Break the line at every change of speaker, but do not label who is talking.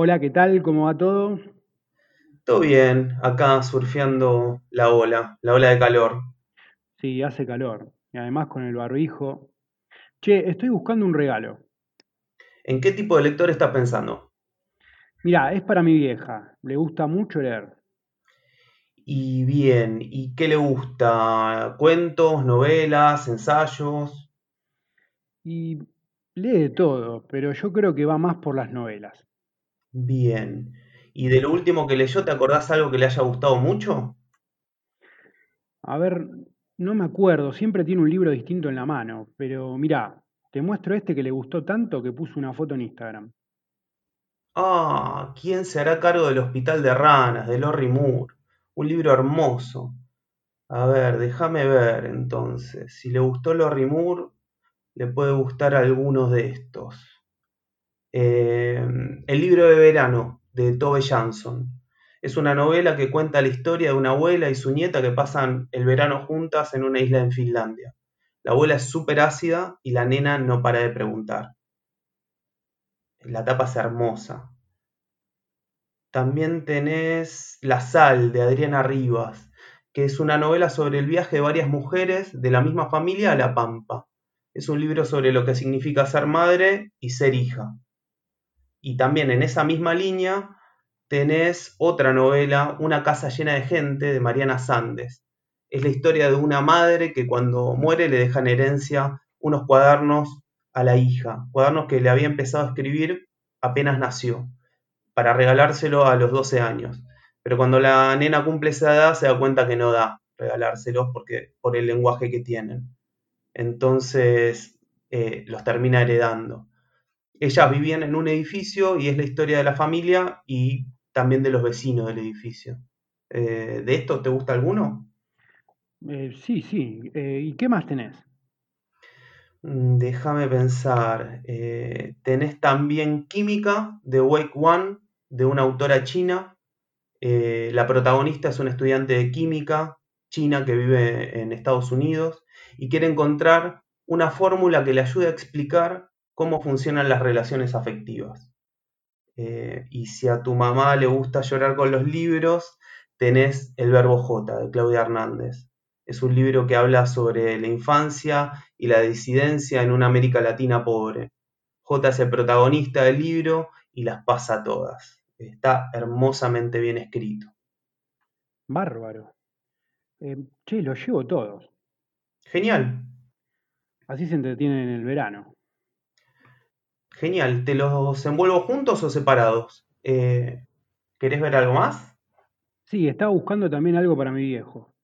Hola, ¿qué tal? ¿Cómo va todo?
Todo bien, acá surfeando la ola, la ola de calor.
Sí, hace calor. Y además con el barbijo. Che, estoy buscando un regalo.
¿En qué tipo de lector estás pensando?
Mirá, es para mi vieja. Le gusta mucho leer.
Y bien, ¿y qué le gusta? ¿Cuentos, novelas, ensayos?
Y lee de todo, pero yo creo que va más por las novelas.
Bien. ¿Y de lo último que leyó, te acordás algo que le haya gustado mucho?
A ver, no me acuerdo, siempre tiene un libro distinto en la mano, pero mirá, te muestro este que le gustó tanto que puso una foto en Instagram.
Ah, ¿quién se hará cargo del Hospital de Ranas, de Lorry Moore? Un libro hermoso. A ver, déjame ver entonces. Si le gustó Lorry Moore, le puede gustar alguno de estos. Eh, el libro de verano de Tove Jansson. Es una novela que cuenta la historia de una abuela y su nieta que pasan el verano juntas en una isla en Finlandia. La abuela es súper ácida y la nena no para de preguntar. La tapa es hermosa. También tenés La sal de Adriana Rivas, que es una novela sobre el viaje de varias mujeres de la misma familia a La Pampa. Es un libro sobre lo que significa ser madre y ser hija. Y también en esa misma línea tenés otra novela, Una casa llena de gente, de Mariana Sandes. Es la historia de una madre que cuando muere le deja en herencia unos cuadernos a la hija, cuadernos que le había empezado a escribir apenas nació, para regalárselo a los 12 años. Pero cuando la nena cumple esa edad se da cuenta que no da regalárselos porque, por el lenguaje que tienen. Entonces eh, los termina heredando. Ellas vivían en un edificio y es la historia de la familia y también de los vecinos del edificio. Eh, ¿De esto te gusta alguno?
Eh, sí, sí. Eh, ¿y qué más tenés?
Mm, Déjame pensar. Eh, tenés también Química de Wake One, de una autora china. La protagonista es una estudiante de química china que vive en Estados Unidos y quiere encontrar una fórmula que le ayude a explicar cómo funcionan las relaciones afectivas. Eh, y si a tu mamá le gusta llorar con los libros, tenés El Verbo J de Claudia Hernández. Es un libro que habla sobre la infancia y la disidencia en una América Latina pobre. J es el protagonista del libro y las pasa todas. Está hermosamente bien escrito.
Bárbaro. Eh, che, los llevo todos.
Genial,
Así se entretienen en el verano.
Genial. ¿Te los envuelvo juntos o separados? Eh, ¿querés ver algo más?
Sí, estaba buscando también algo para mi viejo.